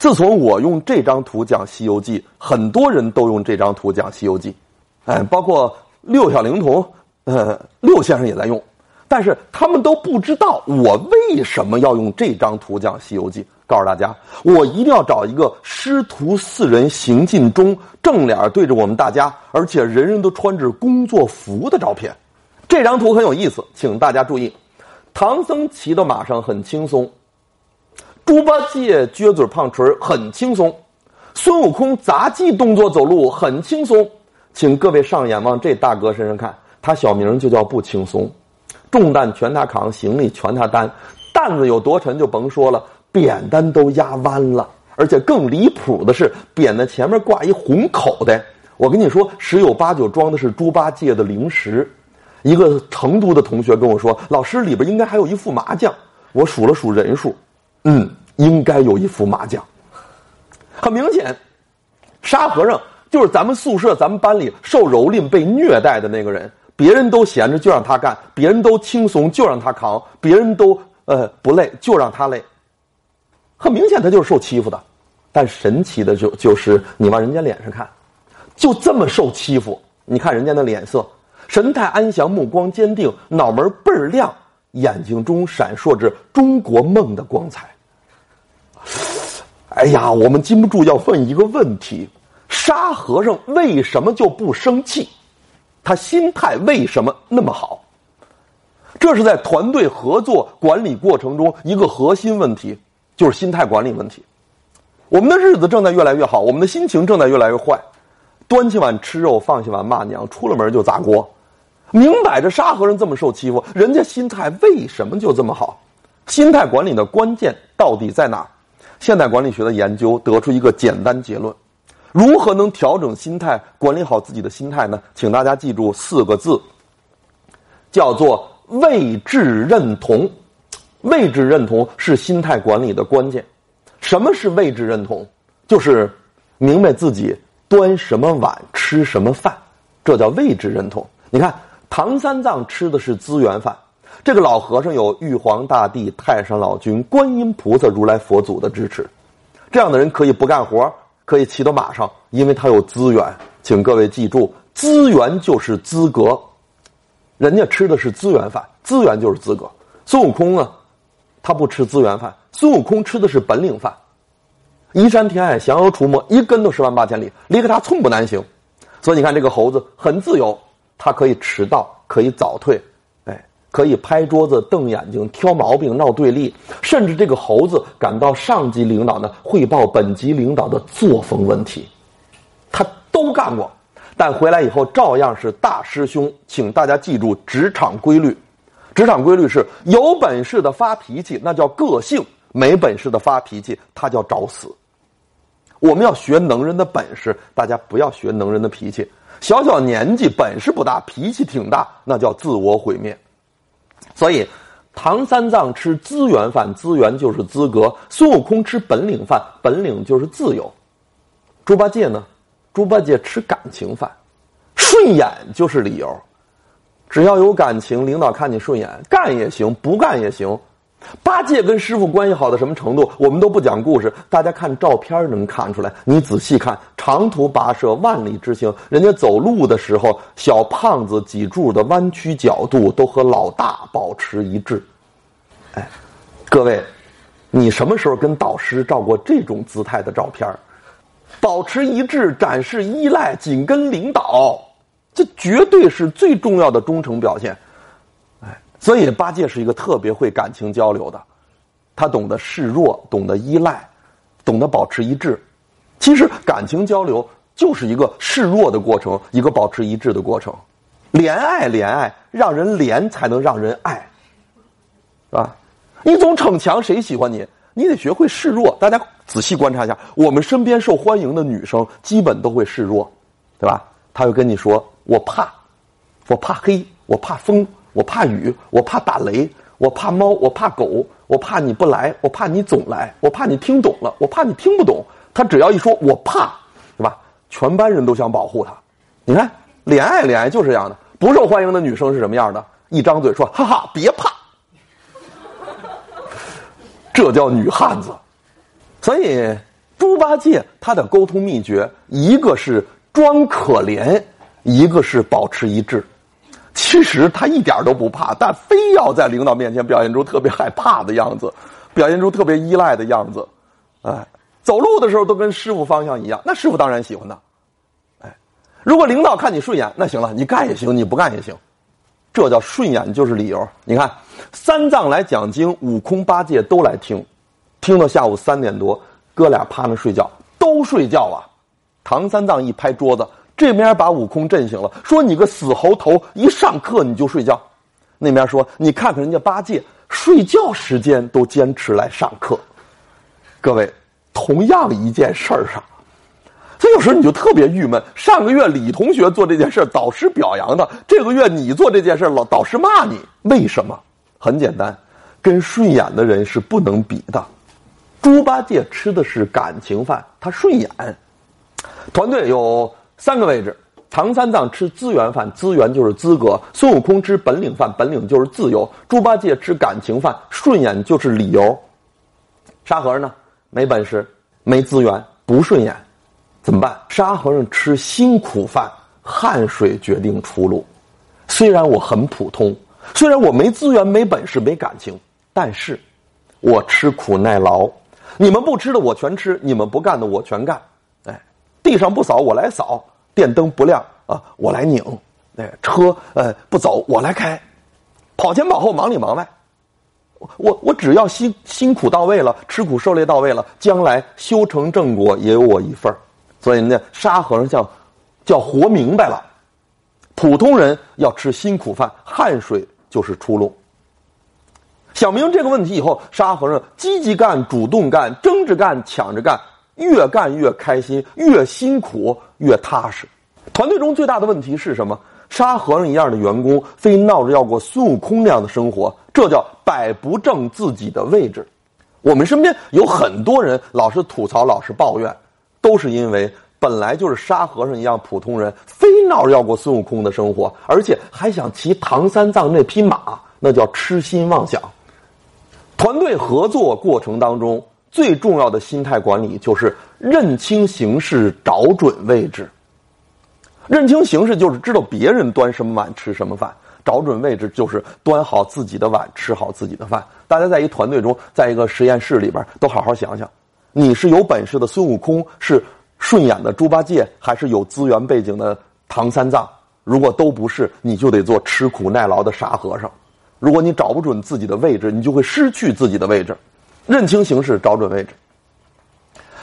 自从我用这张图讲《西游记》，很多人都用这张图讲《西游记》，哎，包括六小龄童，呃，六先生也在用，但是他们都不知道我为什么要用这张图讲《西游记》。告诉大家，我一定要找一个师徒四人行进中正脸对着我们大家，而且人人都穿着工作服的照片。这张图很有意思，请大家注意：唐僧骑到马上很轻松，猪八戒撅嘴胖锤很轻松，孙悟空杂技动作走路很轻松。请各位上眼往这大哥身上看，他小名就叫不轻松，重担全他扛，行李全他担，担子有多沉就甭说了。扁担都压弯了，而且更离谱的是，扁担前面挂一红口袋。我跟你说，十有八九装的是猪八戒的零食。一个成都的同学跟我说：“老师，里边应该还有一副麻将。”我数了数人数，嗯，应该有一副麻将。很明显，沙和尚就是咱们宿舍、咱们班里受蹂躏、被虐待的那个人。别人都闲着就让他干，别人都轻松就让他扛，别人都呃不累就让他累。很明显，他就是受欺负的，但神奇的就就是你往人家脸上看，就这么受欺负。你看人家的脸色，神态安详，目光坚定，脑门倍儿亮，眼睛中闪烁着中国梦的光彩。哎呀，我们禁不住要问一个问题：沙和尚为什么就不生气？他心态为什么那么好？这是在团队合作管理过程中一个核心问题。就是心态管理问题，我们的日子正在越来越好，我们的心情正在越来越坏。端起碗吃肉，放下碗骂娘，出了门就砸锅。明摆着沙和尚这么受欺负，人家心态为什么就这么好？心态管理的关键到底在哪？现代管理学的研究得出一个简单结论：如何能调整心态，管理好自己的心态呢？请大家记住四个字，叫做位置认同。位置认同是心态管理的关键。什么是位置认同？就是明白自己端什么碗吃什么饭，这叫位置认同。你看，唐三藏吃的是资源饭，这个老和尚有玉皇大帝、太上老君、观音菩萨、如来佛祖的支持，这样的人可以不干活，可以骑到马上，因为他有资源。请各位记住，资源就是资格，人家吃的是资源饭，资源就是资格。孙悟空呢？他不吃资源饭，孙悟空吃的是本领饭。移山填海，降妖除魔，一跟头十万八千里，离开他寸步难行。所以你看，这个猴子很自由，他可以迟到，可以早退，可以拍桌子、瞪眼睛、挑毛病、闹对立，甚至这个猴子赶到上级领导呢，汇报本级领导的作风问题，他都干过。但回来以后照样是大师兄。请大家记住职场规律。职场规律是有本事的发脾气，那叫个性；没本事的发脾气，他叫找死。我们要学能人的本事，大家不要学能人的脾气。小小年纪本事不大，脾气挺大，那叫自我毁灭。所以，唐三藏吃资源饭，资源就是资格；孙悟空吃本领饭，本领就是自由。猪八戒呢？猪八戒吃感情饭，顺眼就是理由。只要有感情，领导看你顺眼，干也行，不干也行。八戒跟师傅关系好到什么程度？我们都不讲故事，大家看照片能看出来。你仔细看，长途跋涉，万里之行，人家走路的时候，小胖子脊柱的弯曲角度都和老大保持一致。哎，各位，你什么时候跟导师照过这种姿态的照片？保持一致，展示依赖，紧跟领导。这绝对是最重要的忠诚表现，所以八戒是一个特别会感情交流的，他懂得示弱，懂得依赖，懂得保持一致。其实感情交流就是一个示弱的过程，一个保持一致的过程。怜爱，怜爱，让人怜才能让人爱，是吧？你总逞强，谁喜欢你？你得学会示弱。大家仔细观察一下，我们身边受欢迎的女生，基本都会示弱，对吧？她会跟你说。我怕，我怕黑，我怕风，我怕雨，我怕打雷，我怕猫，我怕狗，我怕你不来，我怕你总来，我怕你听懂了，我怕你听不懂。他只要一说我怕，对吧？全班人都想保护他。你看，恋爱，恋爱就是这样的。不受欢迎的女生是什么样的？一张嘴说哈哈，别怕，这叫女汉子。所以，猪八戒他的沟通秘诀，一个是装可怜，一个是保持一致。其实他一点都不怕，但非要在领导面前表现出特别害怕的样子，表现出特别依赖的样子。哎，走路的时候都跟师傅方向一样，那师傅当然喜欢他。哎，如果领导看你顺眼，那行了，你干也行，你不干也行。这叫顺眼就是理由。你看，三藏来讲经，悟空、八戒都来听，听到下午三点多，哥俩趴那睡觉，都睡觉啊。唐三藏一拍桌子，这边把悟空震醒了，说：“你个死猴头，一上课你就睡觉。”那边说：“你看看人家八戒，睡觉时间都坚持来上课。”各位，同样一件事儿上。所以有时候你就特别郁闷。上个月李同学做这件事导师表扬他；这个月你做这件事老导师骂你。为什么？很简单，跟顺眼的人是不能比的。猪八戒吃的是感情饭，他顺眼。团队有三个位置：唐三藏吃资源饭，资源就是资格；孙悟空吃本领饭，本领就是自由；猪八戒吃感情饭，顺眼就是理由。沙和尚呢？没本事，没资源，不顺眼。怎么办？沙和尚吃辛苦饭，汗水决定出路。虽然我很普通，虽然我没资源、没本事、没感情，但是，我吃苦耐劳。你们不吃的我全吃，你们不干的我全干。哎，地上不扫我来扫，电灯不亮啊我来拧，哎车呃不走我来开，跑前跑后忙里忙外。我我只要辛辛苦到位了，吃苦受累到位了，将来修成正果也有我一份。所以呢，沙和尚叫叫活明白了，普通人要吃辛苦饭，汗水就是出路。想明这个问题以后，沙和尚积极干、主动干、争着干、抢着干，越干越开心，越辛苦越踏实。团队中最大的问题是什么？沙和尚一样的员工，非闹着要过孙悟空那样的生活，这叫摆不正自己的位置。我们身边有很多人老是吐槽，老是抱怨。都是因为本来就是沙和尚一样普通人，非闹着要过孙悟空的生活，而且还想骑唐三藏那匹马，那叫痴心妄想。团队合作过程当中，最重要的心态管理就是认清形势，找准位置。认清形势就是知道别人端什么碗吃什么饭，找准位置就是端好自己的碗，吃好自己的饭。大家在一团队中，在一个实验室里边，都好好想想。你是有本事的孙悟空，是顺眼的猪八戒，还是有资源背景的唐三藏？如果都不是，你就得做吃苦耐劳的傻和尚。如果你找不准自己的位置，你就会失去自己的位置。认清形势，找准位置。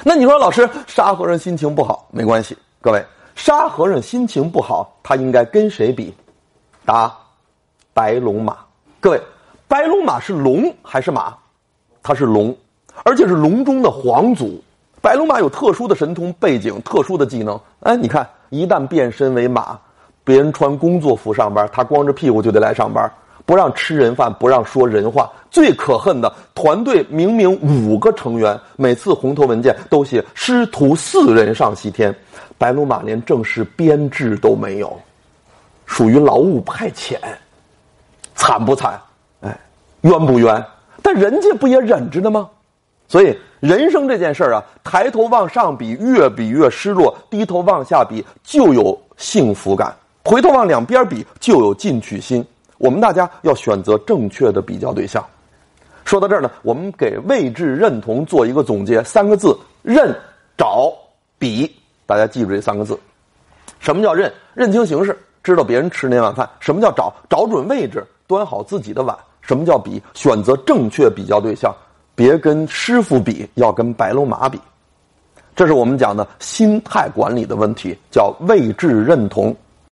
那你说，老师，沙和尚心情不好，没关系。各位，沙和尚心情不好，他应该跟谁比？答：白龙马。各位，白龙马是龙还是马？它是龙。而且是龙中的皇祖，白龙马有特殊的神通背景、特殊的技能。哎，你看，一旦变身为马，别人穿工作服上班，他光着屁股就得来上班，不让吃人饭，不让说人话。最可恨的，团队明明五个成员，每次红头文件都写师徒四人上西天，白龙马连正式编制都没有，属于劳务派遣，惨不惨？哎，冤不冤？但人家不也忍着呢吗？所以，人生这件事儿啊，抬头往上比，越比越失落；低头往下比，就有幸福感；回头往两边比，就有进取心。我们大家要选择正确的比较对象。说到这儿呢，我们给位置认同做一个总结：三个字，认、找、比。大家记住这三个字。什么叫认？认清形势，知道别人吃那碗饭。什么叫找？找准位置，端好自己的碗。什么叫比？选择正确比较对象。别跟师傅比，要跟白龙马比，这是我们讲的心态管理的问题，叫位置认同。